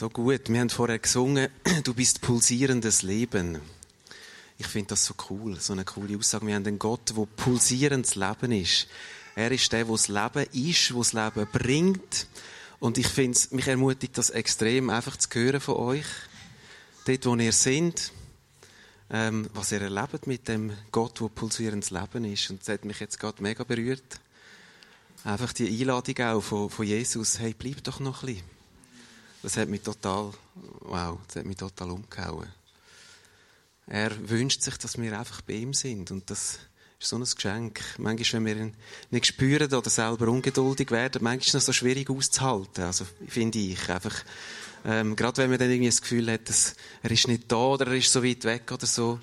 So gut. Wir haben vorher gesungen, du bist pulsierendes Leben. Ich finde das so cool, so eine coole Aussage. Wir haben einen Gott, der pulsierendes Leben ist. Er ist der, der das Leben ist, der das Leben bringt. Und ich finde mich ermutigt das extrem, einfach zu hören von euch. Dort, wo ihr seid, ähm, was ihr erlebt mit dem Gott, der pulsierendes Leben ist. Und das hat mich jetzt gerade mega berührt. Einfach die Einladung auch von, von Jesus, hey, bleib doch noch ein bisschen. Das hat mich total, wow, das hat mich total umgehauen. Er wünscht sich, dass wir einfach bei ihm sind. Und das ist so ein Geschenk. Manchmal, wenn wir ihn nicht spüren oder selber ungeduldig werden, manchmal ist es noch so schwierig auszuhalten. Also, finde ich. Einfach, ähm, gerade wenn man dann irgendwie das Gefühl hat, dass er ist nicht da oder er ist so weit weg oder so.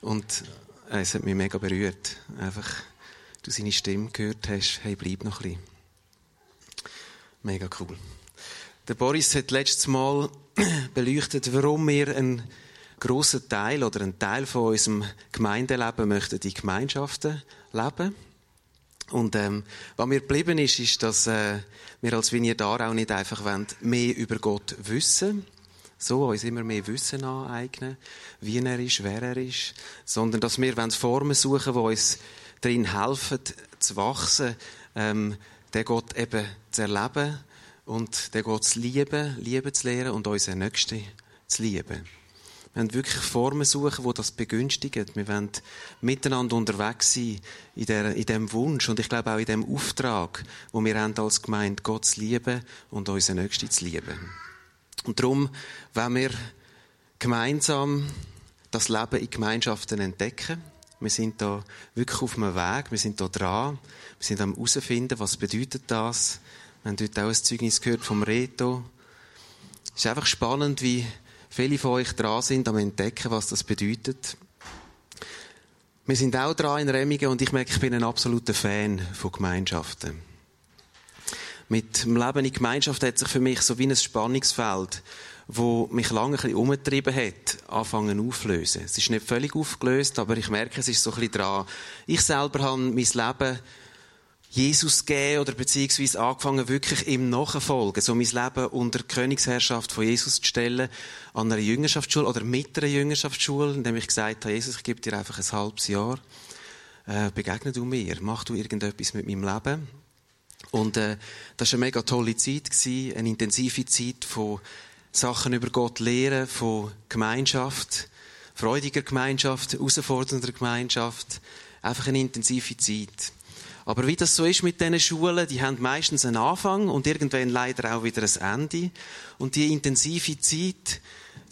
Und äh, es hat mich mega berührt. Einfach, du seine Stimme gehört hast, hey, bleib noch ein bisschen. Mega cool. Der Boris hat letztes Mal beleuchtet, warum wir einen grossen Teil oder einen Teil von unserem Gemeindeleben möchten in Gemeinschaften leben. Und ähm, was mir geblieben ist, ist, dass äh, wir als Vineyard auch nicht einfach wollen, mehr über Gott wissen so uns immer mehr Wissen aneignen, wie er ist, wer er ist, sondern dass wir Formen suchen, die uns darin helfen, zu wachsen, ähm, den Gott eben zu erleben und den Gott zu lieben, lieben zu lernen und unseren Nächsten zu lieben. Wir wollen wirklich Formen suchen, die das begünstigen. Wir wollen miteinander unterwegs sein in, der, in dem Wunsch und ich glaube auch in dem Auftrag, wo wir haben als Gemeinde Gott zu lieben und unseren Nächsten zu lieben. Und darum wollen wir gemeinsam das Leben in Gemeinschaften entdecken. Wir sind da wirklich auf einem Weg, wir sind da dran, wir sind am herausfinden, was bedeutet das, wir haben heute auch ein Zeugnis gehört vom Reto. Es ist einfach spannend, wie viele von euch dran sind, am entdecken, was das bedeutet. Wir sind auch dran in Remmingen und ich merke, ich bin ein absoluter Fan von Gemeinschaften. Mit dem Leben in Gemeinschaft hat sich für mich so wie ein Spannungsfeld, wo mich lange ein bisschen umgetrieben hat, anfangen auflösen. Es ist nicht völlig aufgelöst, aber ich merke, es ist so ein bisschen dran. Ich selber habe mein Leben Jesus gegeben oder beziehungsweise angefangen, wirklich ihm nachfolgen, so mein Leben unter die Königsherrschaft von Jesus zu stellen, an einer Jüngerschaftsschule oder mit einer Jüngerschaftsschule, indem ich gesagt habe, Jesus, ich gebe dir einfach ein halbes Jahr, äh, begegne du mir, mach du irgendetwas mit meinem Leben. Und äh, das war eine mega tolle Zeit, gewesen, eine intensive Zeit von Sachen über Gott lehren, von Gemeinschaft, freudiger Gemeinschaft, herausfordernder Gemeinschaft, einfach eine intensive Zeit. Aber wie das so ist mit diesen Schulen, die haben meistens einen Anfang und irgendwann leider auch wieder ein Ende. Und die intensive Zeit,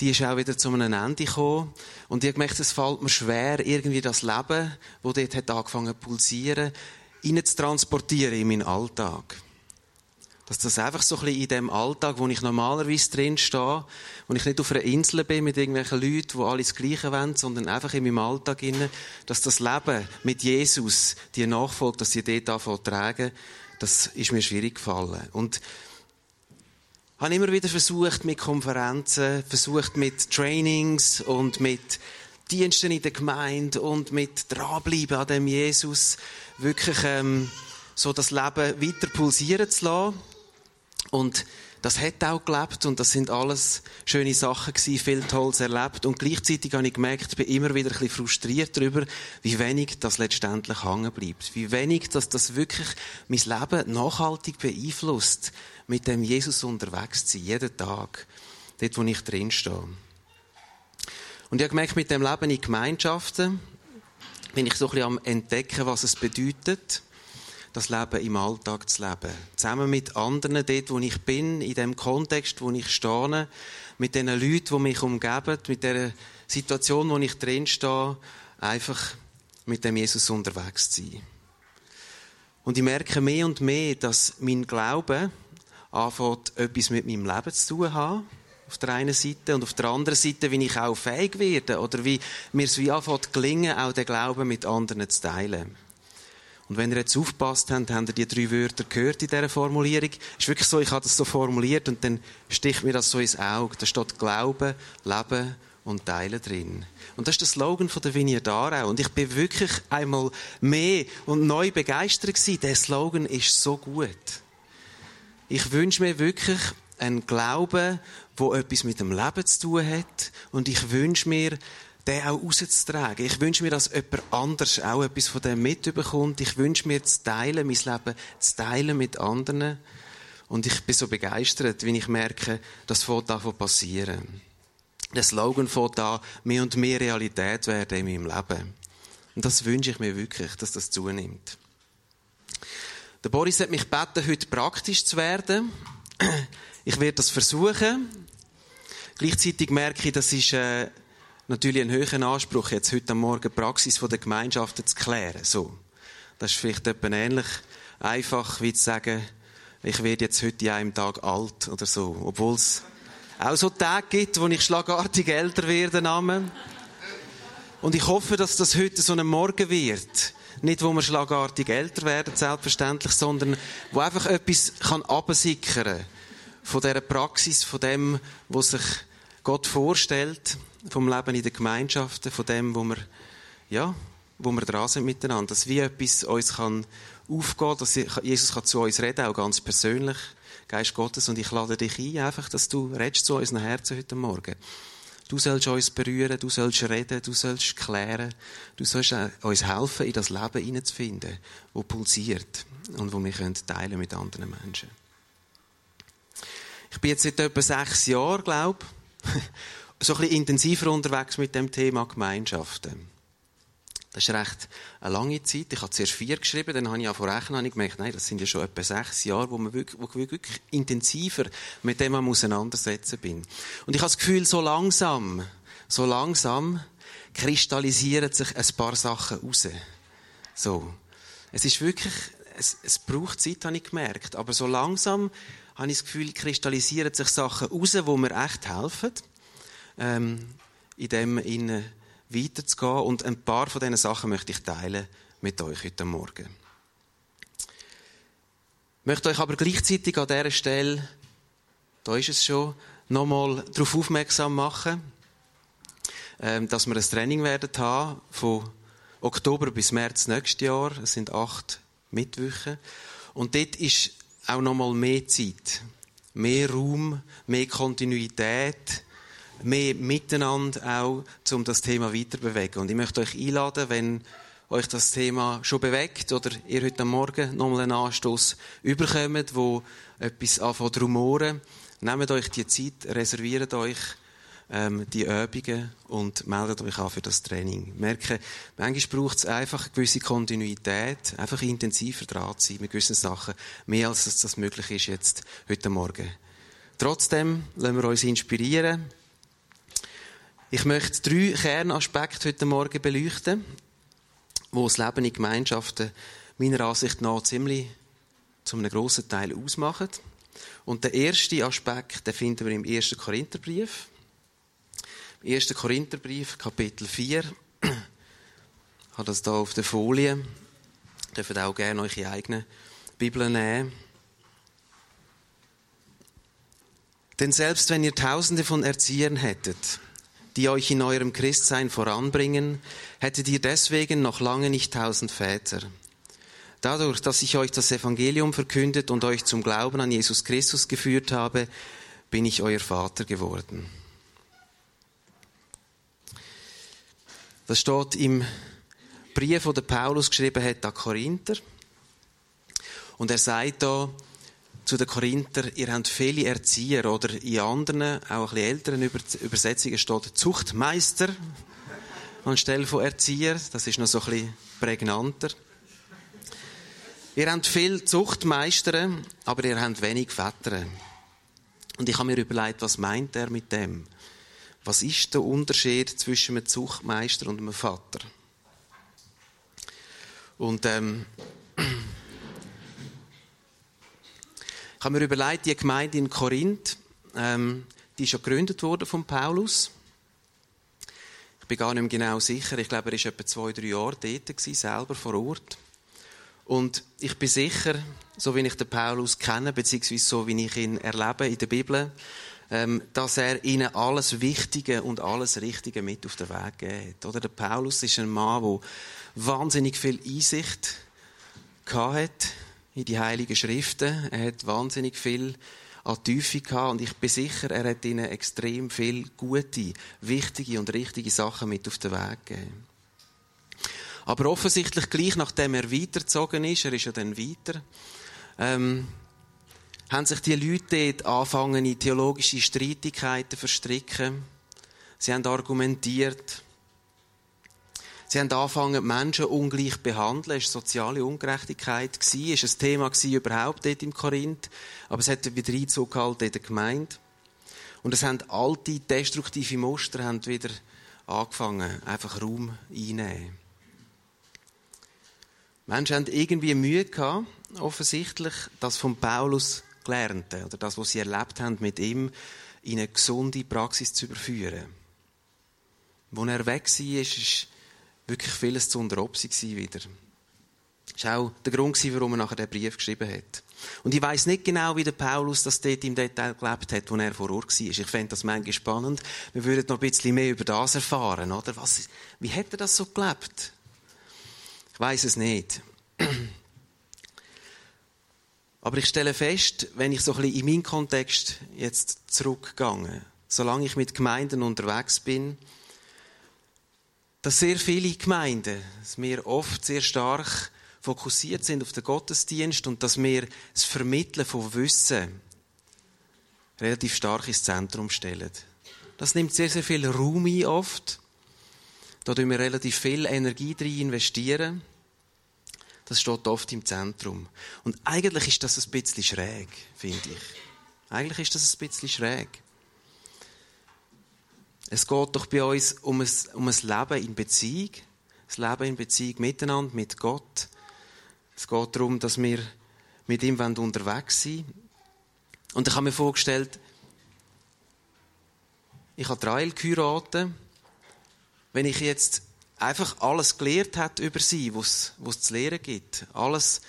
die ist auch wieder zu einem Ende gekommen. Und ich habe gemerkt, es fällt mir schwer, irgendwie das Leben, das dort hat angefangen zu pulsieren, zu transportieren in meinen Alltag. Dass das einfach so ein bisschen in dem Alltag, wo ich normalerweise drin stehe, wo ich nicht auf einer Insel bin mit irgendwelchen Leuten, die alles Gleiche wollen, sondern einfach in meinem Alltag inne, dass das Leben mit Jesus, die Nachfolge, dass sie dort anfangen tragen, das ist mir schwierig gefallen. Und habe immer wieder versucht mit Konferenzen, versucht mit Trainings und mit Diensten in der Gemeinde und mit dranbleiben an dem Jesus wirklich ähm, so das Leben weiter pulsieren zu lassen und das hat auch gelebt und das sind alles schöne Sachen gewesen, viel Tolles erlebt und gleichzeitig habe ich gemerkt, bin immer wieder ein bisschen frustriert darüber, wie wenig das letztendlich hängen bleibt. Wie wenig, dass das wirklich mein Leben nachhaltig beeinflusst, mit dem Jesus unterwegs zu sein, jeden Tag, dort, wo ich drin stehe. Und ich habe gemerkt, mit dem Leben in Gemeinschaften bin ich so ein bisschen am entdecken, was es bedeutet, das Leben im Alltag zu leben. Zusammen mit anderen, dort, wo ich bin, in dem Kontext, wo ich stehe, mit den Leuten, die mich umgeben, mit der Situation, wo ich drin stehe, einfach mit dem Jesus unterwegs zu sein. Und ich merke mehr und mehr, dass mein Glaube anfängt, etwas mit meinem Leben zu tun hat. Auf der einen Seite. Und auf der anderen Seite, wie ich auch fähig werde. Oder wie mir es wie anfängt gelingen, auch den Glauben mit anderen zu teilen. Und wenn ihr jetzt aufpasst habt, habt ihr die drei Wörter gehört in dieser Formulierung. Ist wirklich so, ich habe das so formuliert und dann sticht mir das so ins Auge. Da steht Glauben, Leben und Teilen drin. Und das ist der Slogan von der Vineyard Aarau. Und ich bin wirklich einmal mehr und neu begeistert gewesen. Der Slogan ist so gut. Ich wünsche mir wirklich ein Glaube, wo etwas mit dem Leben zu tun hat. Und ich wünsche mir, den auch rauszutragen. Ich wünsche mir, dass jemand anders auch etwas von dem mitbekommt. Ich wünsche mir zu teilen, mein Leben zu teilen mit anderen. Und ich bin so begeistert, wenn ich merke, das fängt davon passieren. Der Slogan fängt an, mehr und mehr Realität werden in meinem Leben. Und das wünsche ich mir wirklich, dass das zunimmt. Der Boris hat mich gebeten, heute praktisch zu werden. Ich werde das versuchen. Gleichzeitig merke ich, das ist äh, natürlich ein höherer Anspruch, jetzt heute Morgen die Praxis der Gemeinschaften zu klären. So. Das ist vielleicht etwa ähnlich einfach, wie zu sagen, ich werde jetzt heute in einem Tag alt oder so. Obwohl es auch so Tage gibt, wo ich schlagartig älter werde. Und ich hoffe, dass das heute so ein Morgen wird. Nicht, wo wir schlagartig älter werden, selbstverständlich, sondern wo einfach etwas kann absickern von dieser Praxis, von dem, was sich Gott vorstellt, vom Leben in den Gemeinschaften, von dem, wo wir, ja, wo wir dran sind miteinander. Dass wie etwas uns kann aufgehen, dass Jesus kann zu uns reden, auch ganz persönlich. Geist Gottes, und ich lade dich ein, einfach, dass du redest zu unseren Herzen heute Morgen. Du sollst uns berühren, du sollst reden, du sollst klären, du sollst uns helfen, in das Leben hineinzufinden, das pulsiert und wo wir teilen mit anderen Menschen. Ich bin jetzt seit etwa sechs Jahren, glaube ich, so ein bisschen intensiver unterwegs mit dem Thema Gemeinschaften. Das ist recht eine lange Zeit. Ich habe zuerst vier geschrieben, dann habe ich vor rechnen und gemerkt, nein, das sind ja schon etwa sechs Jahre, wo man wirklich, wo ich wirklich intensiver mit dem auseinandersetzen bin. Und ich habe das Gefühl, so langsam, so langsam kristallisieren sich ein paar Sachen raus. So. Es ist wirklich, es, es braucht Zeit, habe ich gemerkt. Aber so langsam habe ich das Gefühl, kristallisieren sich Sachen raus, wo mir echt helfen. Ähm, in dem innen weiterzugehen. Und ein paar von diesen Sachen möchte ich teilen mit euch heute Morgen. Ich möchte euch aber gleichzeitig an dieser Stelle, da ist es schon, nochmal darauf aufmerksam machen, ähm, dass wir ein Training werden haben von Oktober bis März nächstes Jahr. Es sind acht Mittwochen. Und dort ist auch nochmal mehr Zeit, mehr Raum, mehr Kontinuität, mehr Miteinander auch, um das Thema weiterbewegen. Und ich möchte euch einladen, wenn euch das Thema schon bewegt oder ihr heute Morgen nochmal einen Anstoß überkommt, wo etwas anfängt rumoren, nehmt euch die Zeit, reserviert euch ähm, die Übungen und meldet euch an für das Training. Merke, manchmal braucht es einfach eine gewisse Kontinuität, einfach intensiver dran zu sein mit gewissen Sachen, mehr als das möglich ist jetzt heute Morgen. Trotzdem lassen wir uns inspirieren ich möchte drei Kernaspekte heute Morgen beleuchten, wo das Leben in Gemeinschaften meiner Ansicht nach ziemlich zu einem grossen Teil ausmachen. Und der erste Aspekt, den finden wir im 1. Korintherbrief. Im 1. Korintherbrief, Kapitel 4. Ich habe das hier auf der Folie. Ihr dürft auch gerne eure eigene Bibel nehmen. Denn selbst wenn ihr Tausende von Erziehern hättet, die euch in eurem Christsein voranbringen, hättet ihr deswegen noch lange nicht tausend Väter. Dadurch, dass ich euch das Evangelium verkündet und euch zum Glauben an Jesus Christus geführt habe, bin ich euer Vater geworden. Das steht im Brief, den Paulus geschrieben hat an Korinther. Und er sagt da, zu den Korinther, ihr habt viele Erzieher oder in anderen, auch ein älteren Übersetzungen steht Zuchtmeister anstelle von Erzieher. Das ist noch so ein bisschen prägnanter. Ihr habt viel Zuchtmeister, aber ihr habt wenig Väter. Und ich habe mir überlegt, was meint er mit dem? Was ist der Unterschied zwischen einem Zuchtmeister und einem Vater? Und ähm, Ich habe mir überlegt, die Gemeinde in Korinth, ähm, die ist ja gegründet worden von Paulus. Ich bin gar nicht mehr genau sicher. Ich glaube, er war etwa zwei, drei Jahre dort, gewesen, selber vor Ort. Und ich bin sicher, so wie ich den Paulus kenne, beziehungsweise so wie ich ihn erlebe in der Bibel, ähm, dass er ihnen alles Wichtige und alles Richtige mit auf den Weg gegeben hat. Oder der Paulus ist ein Mann, der wahnsinnig viel Einsicht hatte in die Heiligen Schriften. Er hat wahnsinnig viel an Tiefe gehabt und ich bin sicher, er hat ihnen extrem viel gute, wichtige und richtige Sachen mit auf den Weg gegeben. Aber offensichtlich gleich nachdem er weitergezogen ist, er ist ja dann weiter, ähm, haben sich die Leute dort angefangen, in theologische Streitigkeiten verstricken. Sie haben argumentiert. Sie haben angefangen, Menschen ungleich zu behandeln. Es war soziale Ungerechtigkeit. Es war ein Thema überhaupt dort im Korinth. Aber es hat wieder Einzug gehalten in der Gemeinde. Und es haben alte, destruktive Muster haben wieder angefangen, einfach Raum einnehmen. Menschen haben irgendwie Mühe gehabt, offensichtlich, das von Paulus Gelernte oder das, was sie erlebt haben mit ihm, in eine gesunde Praxis zu überführen. Als er weg war, war wirklich vieles zu unter Obsi wieder. Das war auch der Grund, warum er nachher den Brief geschrieben hat. Und ich weiß nicht genau, wie der Paulus das dort im Detail gelebt hat, wo er vor Ort war. Ich fände das manchmal spannend. Wir würden noch ein bisschen mehr über das erfahren, oder? Was, wie hat er das so gelebt? Ich weiß es nicht. Aber ich stelle fest, wenn ich so ein bisschen in meinen Kontext jetzt zurückgehe, solange ich mit Gemeinden unterwegs bin, dass sehr viele Gemeinden, dass wir oft sehr stark fokussiert sind auf den Gottesdienst und dass wir das Vermitteln von Wissen relativ stark ins Zentrum stellen. Das nimmt sehr, sehr viel Raum ein oft. Da investieren wir relativ viel Energie drin investieren. Das steht oft im Zentrum. Und eigentlich ist das ein bisschen schräg, finde ich. Eigentlich ist das ein bisschen schräg. Es geht doch bei uns um ein, um ein Leben in Beziehung. Das Leben in Beziehung miteinander, mit Gott. Es geht darum, dass wir mit ihm unterwegs sind. Und ich habe mir vorgestellt, ich habe Trail geheiratet. Wenn ich jetzt einfach alles gelehrt hat über sie, was es zu lehren gibt. Alles,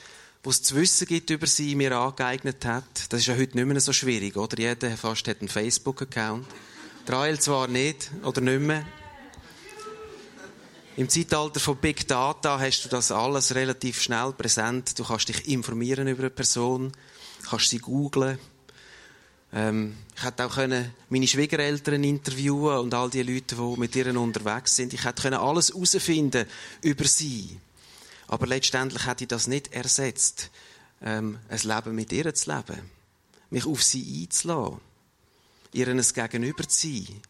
was es zu wissen gibt über sie, mir angeeignet hat. Das ist ja heute nicht mehr so schwierig, oder? Jeder fast hat einen Facebook-Account. Trail zwar nicht, oder nicht mehr. Im Zeitalter von Big Data hast du das alles relativ schnell präsent. Du kannst dich informieren über eine Person, kannst sie googlen, ähm, ich hätte auch können meine Schwiegereltern interviewen und all die Leute, die mit ihnen unterwegs sind. Ich hätte können alles herausfinden über sie. Aber letztendlich hätte ich das nicht ersetzt, ähm, ein Leben mit ihr zu leben. Mich auf sie einzulassen. Ihr ein Gegenüber zu sein.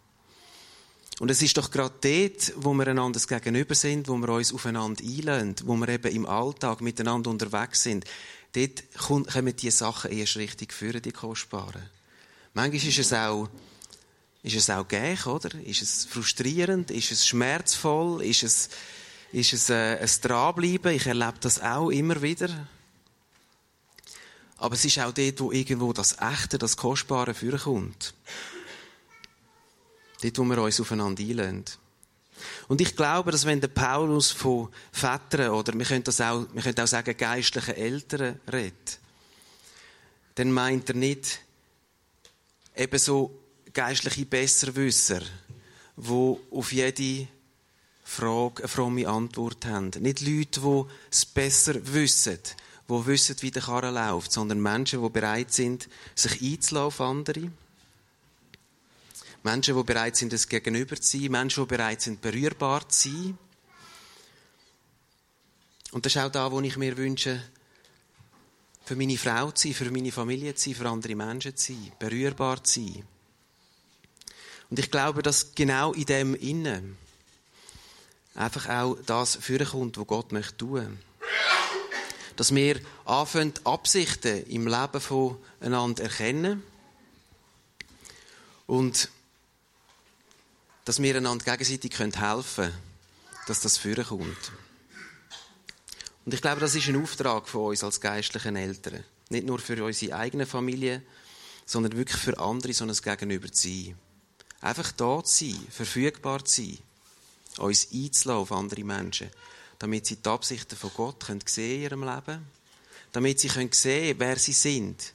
Und es ist doch gerade dort, wo wir einander Gegenüber sind, wo wir uns aufeinander einlösen, wo wir eben im Alltag miteinander unterwegs sind. Dort kommen die Sachen erst richtig führen, die Kostbaren. Manchmal ist es auch, ist es auch gäch, oder? Ist es frustrierend? Ist es schmerzvoll? Ist es, ist es äh, ein Dranbleiben? Ich erlebe das auch immer wieder. Aber es ist auch dort, wo irgendwo das Echte, das Kostbare vorkommt. Dort, wo wir uns aufeinander einlösen. Und ich glaube, dass wenn der Paulus von Vätern oder wir können das auch, wir können auch sagen geistlichen Eltern redet, dann meint er nicht eben so geistliche Besserwisser, die auf jede Frage eine fromme Antwort haben. Nicht Leute, die es besser wissen, die wissen, wie der Karren läuft, sondern Menschen, die bereit sind, sich einzulassen auf andere. Menschen, die bereit sind, es Gegenüber zu sein. Menschen, die bereit sind, berührbar zu sein. Und das ist auch da, wo ich mir wünsche, für meine Frau zu sein, für meine Familie zu sein, für andere Menschen zu sein, berührbar zu sein. Und ich glaube, dass genau in dem Innen einfach auch das vorkommt, was Gott möchte tun. Dass wir anfangen, Absichten im Leben voneinander erkennen und dass wir einander gegenseitig helfen können, dass das vorkommt. Und ich glaube, das ist ein Auftrag von uns als geistlichen Eltern. Nicht nur für unsere eigene Familie, sondern wirklich für andere so ein Gegenüber zu sein. Einfach da zu sein, verfügbar zu sein, uns einzulassen auf andere Menschen, damit sie die Absichten von Gott können sehen in ihrem Leben, damit sie können sehen, wer sie sind,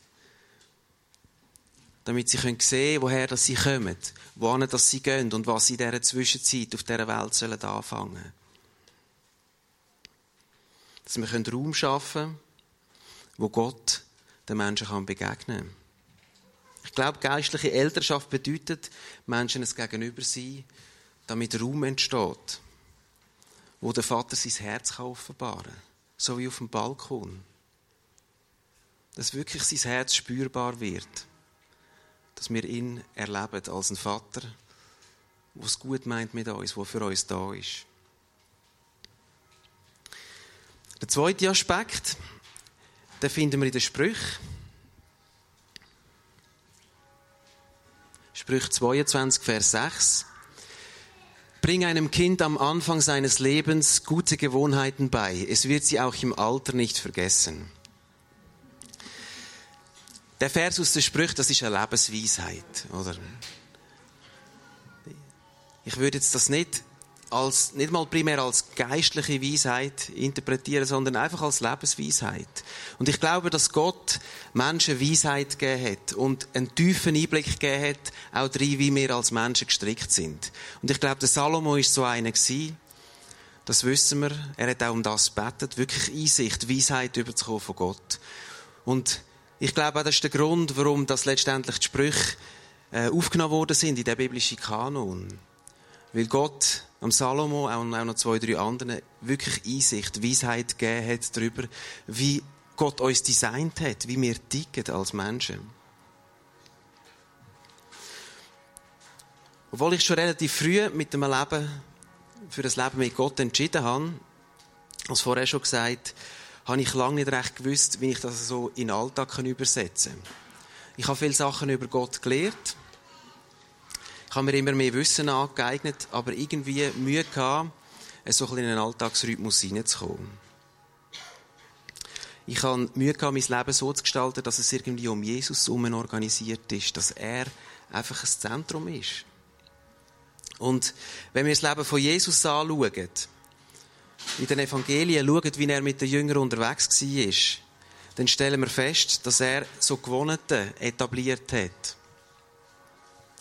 damit sie können sehen, woher das sie kommen, wohin sie gehen und was sie in dieser Zwischenzeit auf dieser Welt sollen anfangen dass wir Raum schaffen können, wo Gott den Menschen begegnen kann. glaube, geistliche Elternschaft bedeutet, Menschen es Gegenüber sein, damit Raum entsteht, wo der Vater sein Herz kann offenbaren kann. So wie auf dem Balkon. Dass wirklich sein Herz spürbar wird. Dass wir ihn erleben als einen Vater, der es gut meint mit uns, der für uns da ist. Der zweite Aspekt, den finden wir in den Sprüchen. Sprüch 22, Vers 6. Bring einem Kind am Anfang seines Lebens gute Gewohnheiten bei. Es wird sie auch im Alter nicht vergessen. Der Vers aus den Sprüchen, das ist eine Lebensweisheit, oder? Ich würde jetzt das nicht als, nicht mal primär als geistliche Weisheit interpretieren, sondern einfach als Lebensweisheit. Und ich glaube, dass Gott Menschen Weisheit gegeben hat und einen tiefen Einblick gegeben hat, auch drin, wie wir als Menschen gestrickt sind. Und ich glaube, der Salomo ist so einer gewesen. Das wissen wir. Er hat auch um das gebetet. Wirklich Einsicht, Weisheit überzukommen von Gott. Und ich glaube, das ist der Grund, warum das letztendlich die Sprüche äh, aufgenommen worden sind in der biblischen Kanon. Weil Gott am Salomo und auch noch zwei, drei anderen wirklich Einsicht, Weisheit gegeben hat darüber, wie Gott uns designt hat, wie wir ticken als Menschen. Obwohl ich schon relativ früh mit dem Leben, für das Leben mit Gott entschieden habe, als vorher schon gesagt, habe ich lange nicht recht gewusst, wie ich das so in den Alltag übersetzen kann. Ich habe viele Sachen über Gott gelernt, habe mir immer mehr Wissen angeeignet, aber irgendwie Mühe gehabt, so ein bisschen in einen Alltagsrhythmus hineinzukommen. Ich habe Mühe gehabt, mein Leben so zu gestalten, dass es irgendwie um Jesus herum organisiert ist, dass er einfach ein Zentrum ist. Und wenn wir das Leben von Jesus anschauen, in den Evangelien schauen, wie er mit den Jüngern unterwegs war, dann stellen wir fest, dass er so Gewohnheiten etabliert hat.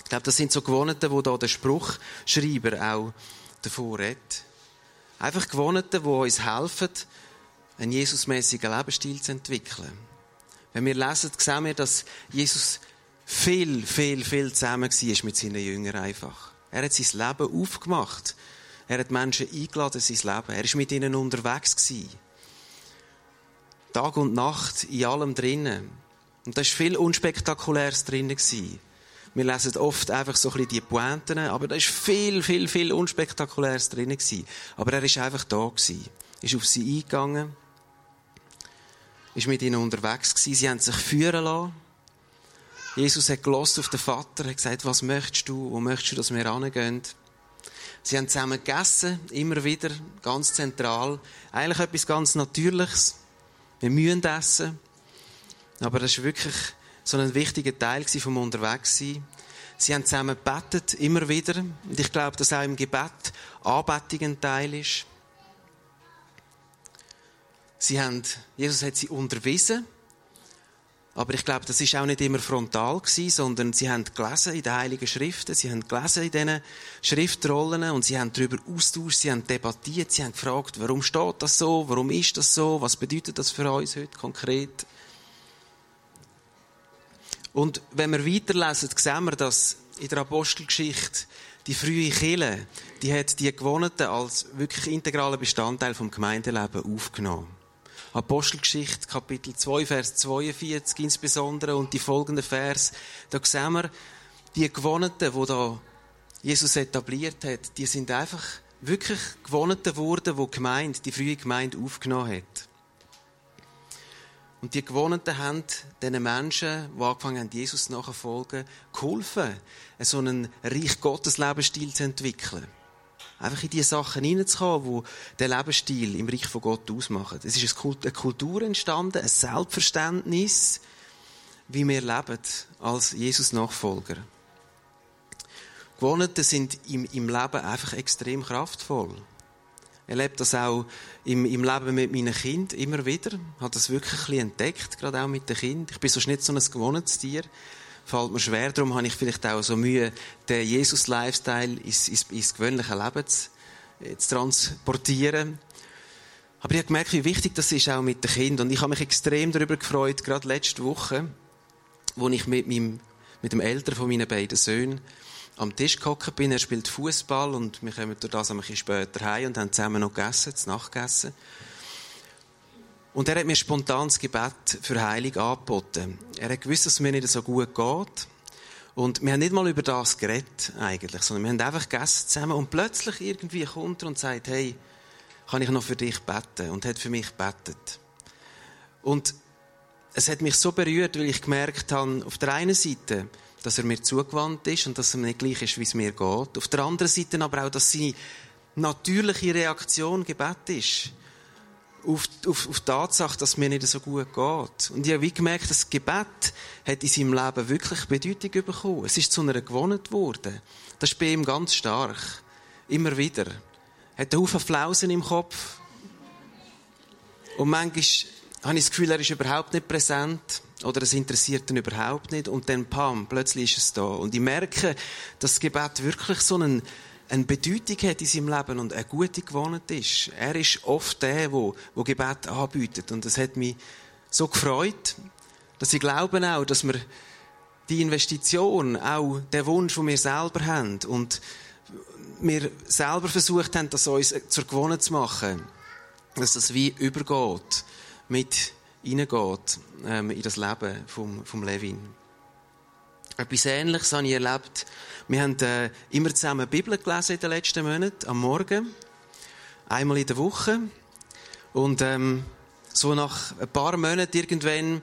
Ich glaube, das sind so Gewohnheiten, wo da der Spruchschreiber auch davor redet. Einfach Gewohnheiten, die uns helfen, einen Jesusmäßigen Lebensstil zu entwickeln. Wenn wir lesen, sehen wir, dass Jesus viel, viel, viel zusammen war mit seinen Jüngern einfach. Er hat sein Leben aufgemacht. Er hat Menschen eingeladen in sein Leben. Er war mit ihnen unterwegs. Gewesen. Tag und Nacht in allem drinnen. Und da war viel Unspektakuläres drinnen. Gewesen. Wir lesen oft einfach so ein bisschen die Pointen, aber da ist viel, viel, viel Unspektakuläres drin gewesen. Aber er ist einfach da gewesen. Ist auf sie eingegangen. Ist mit ihnen unterwegs gewesen. Sie haben sich führen lassen. Jesus hat gelost auf den Vater, hat gesagt, was möchtest du? Wo möchtest du, dass wir hingehen? Sie haben zusammen gegessen, immer wieder, ganz zentral. Eigentlich etwas ganz Natürliches. Wir müssen essen. Aber das ist wirklich so ein wichtiger Teil vom Unterwegssein. Sie haben zusammen gebetet, immer wieder. Und ich glaube, dass auch im Gebet Anbetung ein Teil ist. Sie haben, Jesus hat sie unterwiesen. Aber ich glaube, das ist auch nicht immer frontal gewesen, sondern sie haben gelesen in den Heiligen Schriften, sie haben gelesen in diesen Schriftrollen und sie haben darüber austauscht, sie haben debattiert, sie haben gefragt, warum steht das so, warum ist das so, was bedeutet das für uns heute konkret. Und wenn wir weiterlesen, sehen wir, dass in der Apostelgeschichte die frühe Kirche, die hat die Gewohnheiten als wirklich integraler Bestandteil vom Gemeindeleben aufgenommen. Apostelgeschichte, Kapitel 2, Vers 42 insbesondere und die folgenden Vers, da sehen wir, die Gewohnheiten, die da Jesus etabliert hat, die sind einfach wirklich Gewohnheiten geworden, die die Gemeinde, die frühe Gemeinde aufgenommen hat. Und die Gewohnheiten haben diesen Menschen, die angefangen haben, Jesus nachzufolgen, geholfen, so einen Reich Gottes Lebensstil zu entwickeln. Einfach in die Sachen hineinzukommen, die den Lebensstil im Reich von Gott ausmachen. Es ist eine Kultur entstanden, ein Selbstverständnis, wie wir leben als Jesus-Nachfolger. Gewohnheiten sind im, im Leben einfach extrem kraftvoll erlebe das auch im, im Leben mit meinen Kindern immer wieder. Ich habe das wirklich ein entdeckt, gerade auch mit den Kindern. Ich bin sonst nicht so ein gewohntes Tier. Fällt mir schwer, darum habe ich vielleicht auch so Mühe, den Jesus-Lifestyle ins, ins, ins gewöhnliche Leben zu, äh, zu transportieren. Aber ich habe gemerkt, wie wichtig das ist, auch mit den Kindern. Und ich habe mich extrem darüber gefreut, gerade letzte Woche, wo ich mit meinem mit dem Älteren von meinen beiden Söhnen am Tisch gehockt bin. Er spielt Fußball und wir kommen durch das ein bisschen später heim und haben zusammen noch gegessen, zu Nacht gegessen. Und er hat mir spontan das Gebet für Heilung angeboten. Er hat gewusst, dass es mir nicht so gut geht. Und wir haben nicht mal über das geredet, eigentlich, sondern wir haben einfach gegessen zusammen und plötzlich irgendwie kommt er und sagt, hey, kann ich noch für dich beten? Und hat für mich betet. Und es hat mich so berührt, weil ich gemerkt habe, auf der einen Seite, dass er mir zugewandt ist und dass er mir gleich ist, wie es mir geht. Auf der anderen Seite aber auch, dass seine natürliche Reaktion Gebet ist. Auf, auf, auf die Tatsache, dass es mir nicht so gut geht. Und ich habe wie gemerkt, das Gebet hat in seinem Leben wirklich Bedeutung bekommen. Es ist zu einer Gewohnheit geworden. Das ist bei ihm ganz stark. Immer wieder. Er hat einen Haufen Flausen im Kopf. Und manchmal habe ich das Gefühl, er ist überhaupt nicht präsent oder es interessiert ihn überhaupt nicht und dann pam, plötzlich ist es da. Und ich merke, dass das Gebet wirklich so einen, eine Bedeutung hat in seinem Leben und eine gute Gewohnheit ist. Er ist oft der, wo, wo Gebet anbietet und es hat mich so gefreut, dass ich glaube auch, dass wir die Investition, auch der Wunsch, den wir selber haben und wir selber versucht haben, das uns zur Gewohnheit zu machen, dass das wie übergeht mit hineingeht ähm, in das Leben vom, vom Levin. Etwas Ähnliches habe ich erlebt. Wir haben äh, immer zusammen Bibel gelesen in den letzten Monaten, am Morgen. Einmal in der Woche. Und ähm, so nach ein paar Monaten irgendwann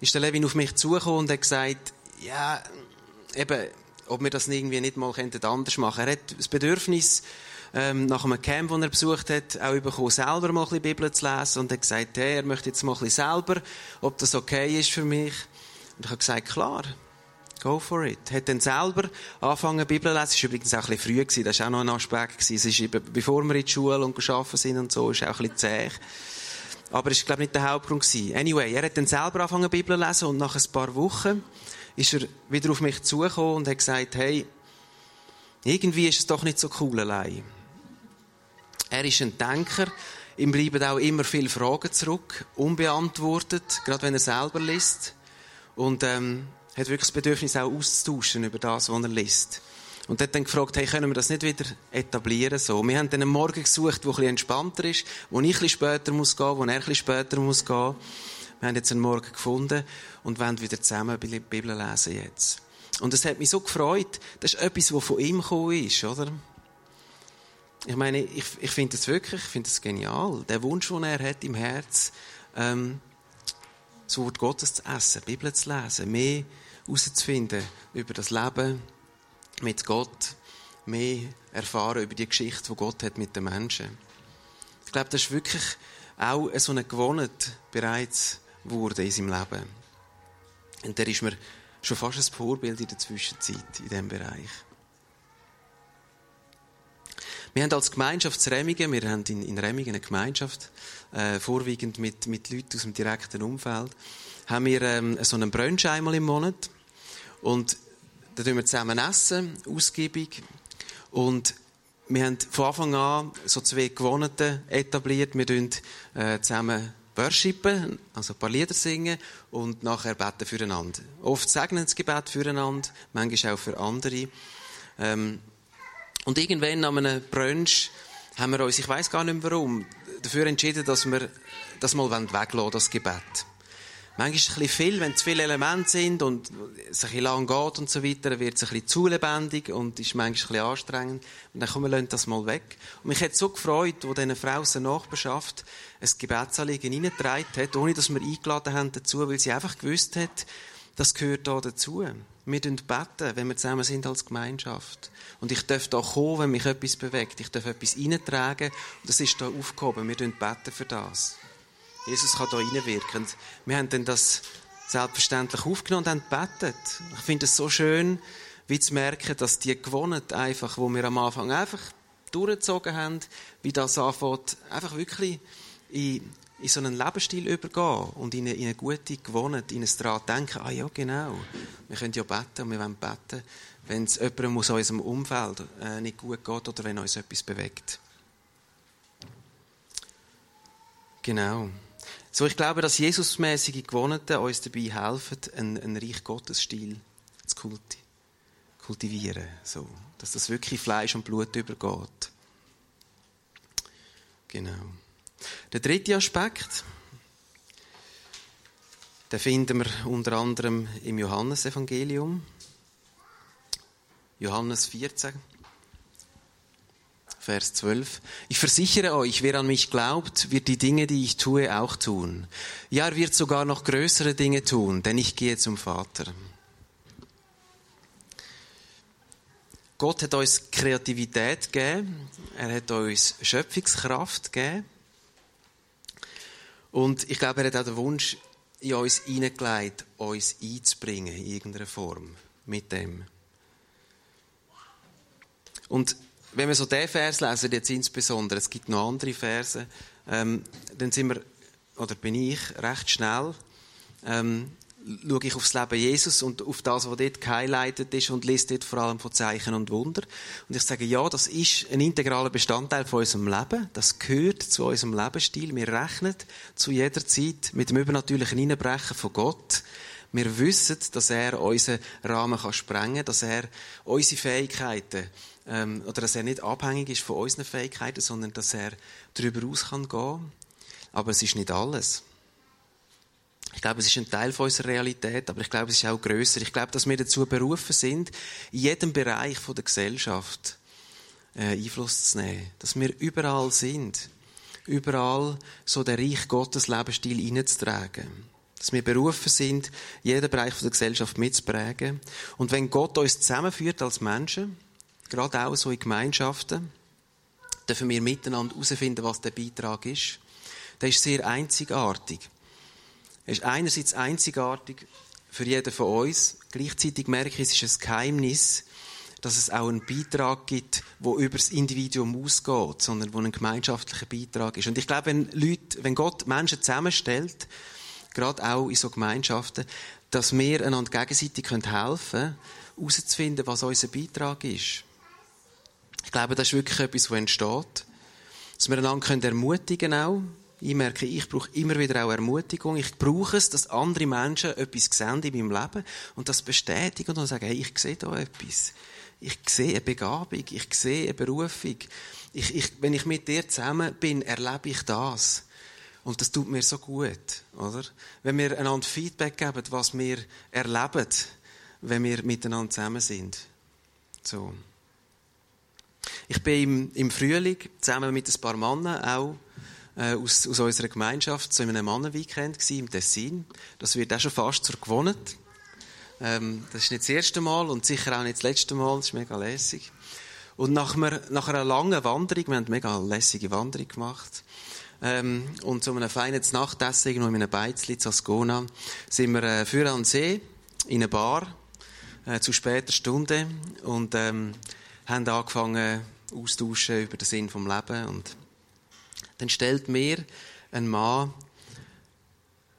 ist der Levin auf mich zugekommen und hat gesagt, ja, eben, ob wir das irgendwie nicht mal anders machen könnten. Er hat das Bedürfnis, ähm, nach einem Camp, das er besucht hat, auch bekommen, selber mal ein bisschen Bibel zu lesen und hat gesagt, hey, er möchte jetzt mal ein bisschen selber, ob das okay ist für mich. Und ich habe gesagt, klar. Go for it. Hat dann selber angefangen, Bibel zu lesen. Das war übrigens auch ein bisschen früh. Das war auch noch ein Aspekt. Es ist eben, bevor wir in die Schule und arbeiten sind und so, ist auch ein bisschen zäh. Aber es war, glaube ich, nicht der Hauptgrund. Anyway, er hat dann selber angefangen, Bibel zu lesen und nach ein paar Wochen ist er wieder auf mich zugekommen und hat gesagt, hey, irgendwie ist es doch nicht so cool allein. Er ist ein Denker. Ihm bleiben auch immer viele Fragen zurück, unbeantwortet, gerade wenn er selber liest. Und ähm, hat wirklich das Bedürfnis auch auszutauschen über das, was er liest. Und hat dann gefragt, hey, können wir das nicht wieder etablieren? So. Wir haben dann einen Morgen gesucht, der bisschen entspannter ist, wo ich bisschen später muss gehen, wo er bisschen später muss gehen. Wir haben jetzt einen Morgen gefunden und wollen wieder zusammen die Bibel lesen jetzt. Und es hat mich so gefreut. Das ist etwas, was von ihm gekommen ist, oder? Ich meine, ich, ich finde das wirklich, ich finde das genial. Der Wunsch, den er hat im Herz, ähm, das Wort Gottes zu essen, die Bibel zu lesen, mehr herauszufinden über das Leben mit Gott, mehr erfahren über die Geschichte, die Gott hat mit den Menschen. Ich glaube, das ist wirklich auch so eine Gewohnheit bereits wurde in seinem Leben. Und der ist mir schon fast ein Vorbild in der Zwischenzeit in diesem Bereich. Wir haben als Gemeinschaft Remmingen, wir haben in, in Remmingen eine Gemeinschaft, äh, vorwiegend mit, mit Leuten aus dem direkten Umfeld, haben wir ähm, so einen Brunch einmal im Monat und da tun wir zusammen essen, ausgiebig und wir haben von Anfang an so zwei Gewohnheiten etabliert. Wir tun äh, zusammen worshipen, also ein paar Lieder singen und nachher beten füreinander. Oft segnen das Gebet füreinander, manchmal auch für andere. Ähm, und irgendwann an einem Brunch haben wir uns, ich weiß gar nicht mehr warum, dafür entschieden, dass wir das mal weglassen, das Gebet. Manchmal ist es ein bisschen viel, wenn zu viele Elemente sind und es ein bisschen lang geht und so weiter, wird es ein bisschen zu lebendig und ist manchmal ein bisschen anstrengend. Und dann kommen wir das mal weg. Und mich hat so gefreut, wo diese Frau aus der Nachbarschaft ein Gebetsanliegen reingetragen hat, ohne dass wir eingeladen haben dazu, weil sie einfach gewusst hat, das gehört da dazu. Wir beten, wenn wir zusammen sind als Gemeinschaft. Und ich darf da kommen, wenn mich etwas bewegt. Ich darf etwas reintragen. Und das ist da aufgehoben. Wir beten für das. Jesus kann da reinwirken. Wir haben dann das selbstverständlich aufgenommen und gebetet. Ich finde es so schön, wie zu merken, dass die Gewohnheit einfach, wo wir am Anfang einfach durchgezogen haben, wie das anfängt, einfach wirklich in, in so einen Lebensstil übergehen und in eine, in eine gute Gewohnheit, in ein daran denken, ah ja, genau, wir können ja beten und wir wollen beten wenn es jemandem aus unserem Umfeld äh, nicht gut geht oder wenn uns etwas bewegt. Genau. So, ich glaube, dass Jesusmäßige Gewohnheiten uns dabei helfen, einen, einen Reich Gottes Stil zu kulti kultivieren. So. Dass das wirklich Fleisch und Blut übergeht. Genau. Der dritte Aspekt, den finden wir unter anderem im Johannesevangelium. Johannes 14, Vers 12. Ich versichere euch, wer an mich glaubt, wird die Dinge, die ich tue, auch tun. Ja, er wird sogar noch größere Dinge tun, denn ich gehe zum Vater. Gott hat uns Kreativität gegeben, er hat uns Schöpfungskraft gegeben. Und ich glaube, er hat auch den Wunsch in uns hineingelegt, uns einzubringen in irgendeiner Form mit dem. Und wenn wir so diesen Vers lesen, jetzt insbesondere, es gibt noch andere Verse, ähm, dann sind wir, oder bin ich, recht schnell, ähm, schaue ich aufs Leben Jesus und auf das, was dort gehighlightet ist und liest dort vor allem von Zeichen und Wunder. Und ich sage, ja, das ist ein integraler Bestandteil von unserem Leben. Das gehört zu unserem Lebensstil. Wir rechnen zu jeder Zeit mit dem übernatürlichen Hineinbrechen von Gott. Wir wissen, dass er unseren Rahmen kann sprengen kann, dass er unsere Fähigkeiten, ähm, oder dass er nicht abhängig ist von unseren Fähigkeiten, sondern dass er darüber aus kann gehen. Aber es ist nicht alles. Ich glaube, es ist ein Teil von unserer Realität, aber ich glaube, es ist auch größer. Ich glaube, dass wir dazu berufen sind, in jedem Bereich der Gesellschaft äh, Einfluss zu nehmen. Dass wir überall sind. Überall so der Reich Gottes Lebensstil hineinzutragen. Dass wir berufen sind, jeden Bereich der Gesellschaft mitzuprägen. Und wenn Gott uns zusammenführt als Menschen, gerade auch so in Gemeinschaften, dürfen wir miteinander herausfinden, was der Beitrag ist. Der ist sehr einzigartig. Er ist einerseits einzigartig für jeden von uns. Gleichzeitig merke ich, es ist ein Geheimnis, dass es auch einen Beitrag gibt, der über das Individuum ausgeht, sondern wo ein gemeinschaftlicher Beitrag ist. Und ich glaube, wenn Leute, wenn Gott Menschen zusammenstellt, gerade auch in so Gemeinschaften, dass wir einander gegenseitig helfen können, herauszufinden, was unser Beitrag ist. Ich glaube, das ist wirklich etwas, was entsteht. Dass wir einander ermutigen können ich merke, ich brauche immer wieder auch Ermutigung. Ich brauche es, dass andere Menschen etwas sehen in meinem Leben und das bestätigen und sagen, hey, ich sehe da etwas. Ich sehe eine Begabung, ich sehe eine Berufung. Ich, ich, wenn ich mit dir zusammen bin, erlebe ich das. Und das tut mir so gut, oder? Wenn wir einander Feedback geben, was wir erleben, wenn wir miteinander zusammen sind. So. Ich bin im, im Frühling zusammen mit ein paar Männern auch äh, aus, aus unserer Gemeinschaft zu einem Mannenweekend im Tessin. Das wird auch schon fast zur Gewohnheit. Ähm, das ist nicht das erste Mal und sicher auch nicht das letzte Mal. Das ist mega lässig. Und nach einer, nach einer langen Wanderung, wir haben eine mega lässige Wanderung gemacht, ähm, und zu einem feinen Nachtessen irgendwo in einem Beizli zu Ascona, sind wir äh, für an See in einer Bar äh, zu später Stunde und ähm, haben angefangen austauschen über den Sinn vom Leben und dann stellt mir ein Mann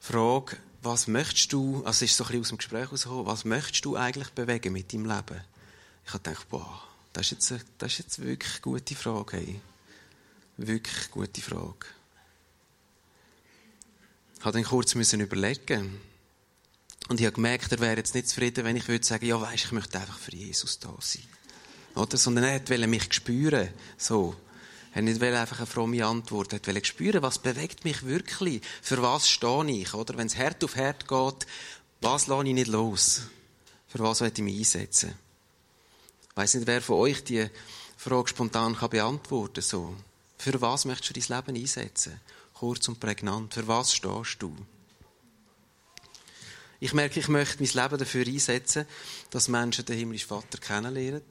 die Frage, was möchtest du, also ist so ein aus dem Gespräch herausgekommen, was möchtest du eigentlich bewegen mit deinem Leben? Ich habe gedacht, boah, das ist jetzt, eine, das ist jetzt wirklich eine gute Frage. Hey. Wirklich eine gute Frage. Ich musste dann kurz müssen überlegen. Und ich habe gemerkt, er wäre jetzt nicht zufrieden, wenn ich würde sagen, ja, weisst, ich möchte einfach für Jesus da sein. Oder? Sondern er wollte mich spüren. So. Er nicht einfach eine fromme Antwort. Er wollte spüren, was bewegt mich wirklich? Für was stehe ich? Oder wenn es Herd auf Herd geht, was lasse ich nicht los? Für was will ich mich einsetzen? Ich weiss nicht, wer von euch die Frage spontan kann beantworten kann. So. Für was möchtest du dein Leben einsetzen? Kurz und prägnant. Für was stehst du? Ich merke, ich möchte mein Leben dafür einsetzen, dass Menschen den himmlischen Vater kennenlernen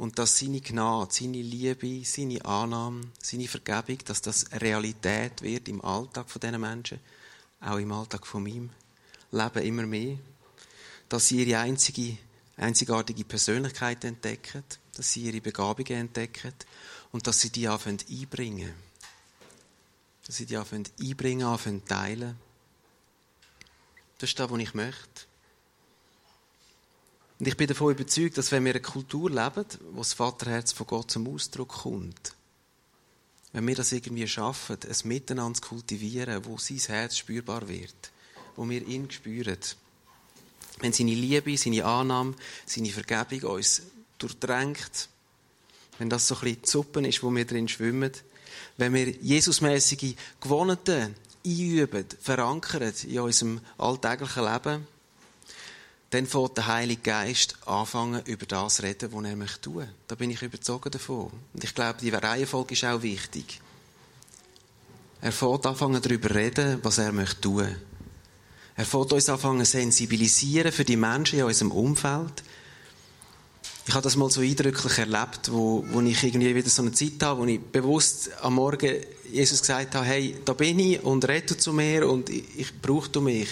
und dass seine Gnade, seine Liebe, seine Annahme, seine Vergebung, dass das Realität wird im Alltag von diesen Menschen, auch im Alltag von meinem Leben immer mehr. Dass sie ihre einzige, einzigartige Persönlichkeit entdecken, dass sie ihre Begabungen entdecken und dass sie die anfangen einbringen. Dass sie die anfangen einbringen, anfangen teilen. Das ist das, was ich möchte. Und ich bin davon überzeugt, dass wenn wir eine Kultur leben, wo das Vaterherz von Gott zum Ausdruck kommt, wenn wir das irgendwie schaffen, es miteinander zu kultivieren, wo sein Herz spürbar wird, wo wir ihn spüren, Wenn seine Liebe, seine Annahme, seine Vergebung uns durchdrängt, wenn das so ein bisschen die Suppe ist, wo wir drin schwimmen, wenn wir Jesusmäßige Gewohnheiten einüben, verankern in unserem alltäglichen Leben, dann fängt der Heilige Geist anfangen, über das zu reden, was er möchte tun. Da bin ich überzeugt davon. Und ich glaube, die Reihenfolge ist auch wichtig. Er fängt anfangen, darüber zu reden, was er möchte tun. Er fängt uns anfangen, sensibilisieren für die Menschen in unserem Umfeld. Ich habe das mal so eindrücklich erlebt, wo, wo ich irgendwie wieder so eine Zeit habe, wo ich bewusst am Morgen Jesus gesagt habe, hey, da bin ich und rette zu mir und ich, ich brauche mich.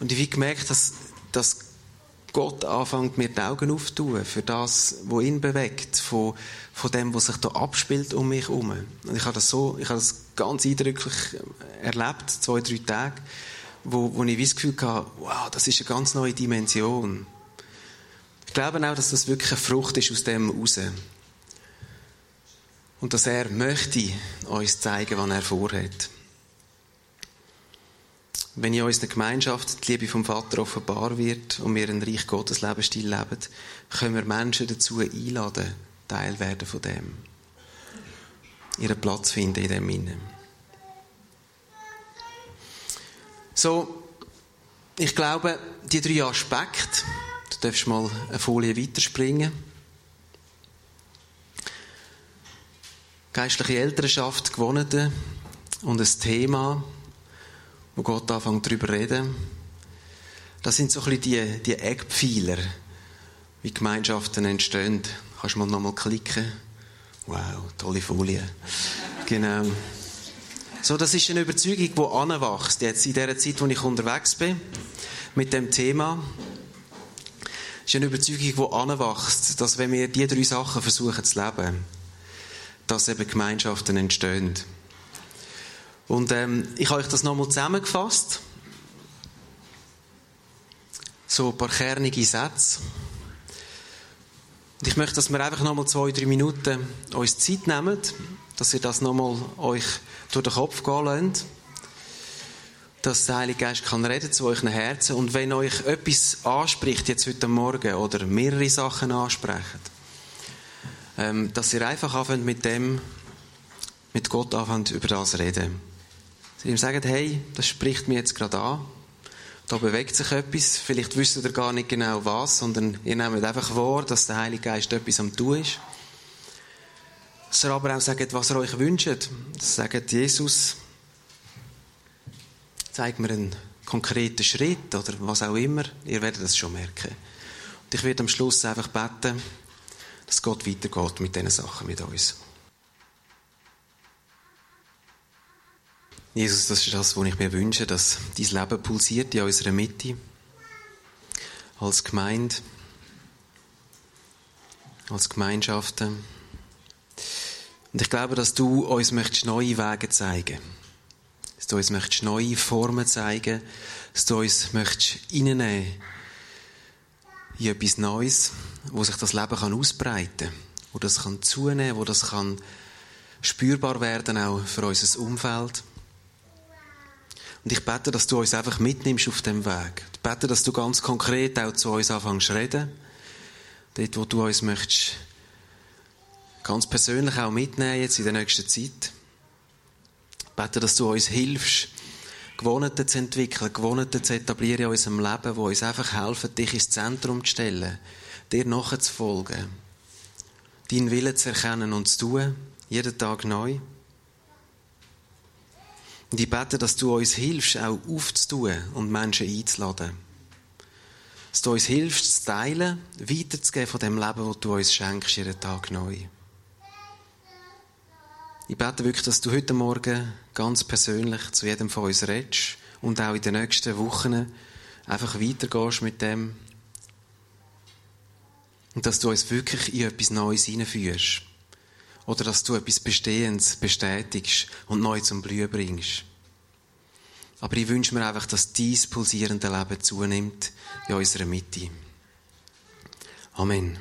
Und ich habe gemerkt, dass, dass Gott anfängt, mir die Augen aufzutun für das, was ihn bewegt, von, von dem, was sich da abspielt um mich herum. Und ich habe das so, ich habe das ganz eindrücklich erlebt, zwei, drei Tage, wo, wo ich das Gefühl hatte, wow, das ist eine ganz neue Dimension. Ich glaube auch, dass das wirklich eine Frucht ist aus dem raus. Und dass er möchte uns zeigen, was er vorhat. Wenn in unserer Gemeinschaft die Liebe vom Vater offenbar wird und wir einen Reich Gottes Lebensstil leben, können wir Menschen dazu einladen, Teil werden von dem. Ihren Platz finden in dem Innen. So, ich glaube, die drei Aspekte, du darfst mal eine Folie weiterspringen. Geistliche Elternschaft, Gewohnheiten und ein Thema, wo Gott anfängt darüber zu reden. Das sind so ein bisschen die, die Eckpfeiler, wie Gemeinschaften entstehen. Kannst du mal nochmal klicken? Wow, tolle Folie. Genau. So, das ist eine Überzeugung, die anwächst, jetzt in der Zeit, wo ich unterwegs bin, mit dem Thema. Das ist eine Überzeugung, die anwächst, dass wenn wir diese drei Sachen versuchen zu leben, dass eben Gemeinschaften entstehen. Und ähm, ich habe euch das nochmal zusammengefasst. So ein paar kernige Sätze. Und ich möchte, dass wir einfach nochmal zwei, drei Minuten uns Zeit nehmen, dass ihr das nochmal euch durch den Kopf gehen lasst. Dass der Heilige Geist kann reden zu euren Herzen. Und wenn euch etwas anspricht, jetzt heute Morgen, oder mehrere Sachen ansprechen, ähm, dass ihr einfach anfangt mit dem, mit Gott anfangt über das reden. Sie ihm sagen, hey, das spricht mich jetzt gerade an. Da bewegt sich etwas. Vielleicht wisst ihr gar nicht genau was, sondern ihr nehmt einfach wahr, dass der Heilige Geist etwas am tun ist. Dass ihr aber auch sagt, was ihr euch wünscht. Sagt Jesus, zeigt mir einen konkreten Schritt oder was auch immer. Ihr werdet das schon merken. Und ich werde am Schluss einfach beten, dass Gott weitergeht mit diesen Sachen mit uns. Jesus, das ist das, was ich mir wünsche, dass dein Leben pulsiert in unserer Mitte, als Gemeinde, als Gemeinschaften. Und ich glaube, dass du uns möchtest neue Wege zeigen dass du uns möchtest neue Formen zeigen dass du uns möchtest reinnehmen in etwas Neues, wo sich das Leben kann ausbreiten kann, wo das kann zunehmen, wo das kann spürbar werden auch für unser Umfeld. Und ich bete, dass du uns einfach mitnimmst auf dem Weg. Ich bete, dass du ganz konkret auch zu uns anfängst zu reden. Dort, wo du uns möchtest, ganz persönlich auch mitnehmen jetzt in der nächsten Zeit. Ich bete, dass du uns hilfst, Gewohnheiten zu entwickeln, Gewohnheiten zu etablieren in unserem Leben, die uns einfach helfen, dich ins Zentrum zu stellen, dir nachzufolgen, deinen Willen zu erkennen und zu tun, jeden Tag neu. Und ich bete, dass du uns hilfst, auch aufzutun und Menschen einzuladen. Dass du uns hilfst, zu teilen, weiterzugeben von dem Leben, das du uns schenkst, jeden Tag neu. Ich bete wirklich, dass du heute Morgen ganz persönlich zu jedem von uns redest und auch in den nächsten Wochen einfach weitergehst mit dem. Und dass du uns wirklich in etwas Neues hineinführst. Oder dass du etwas Bestehendes bestätigst und neu zum Blühen bringst. Aber ich wünsche mir einfach, dass dies pulsierende Leben zunimmt in unserer Mitte. Amen.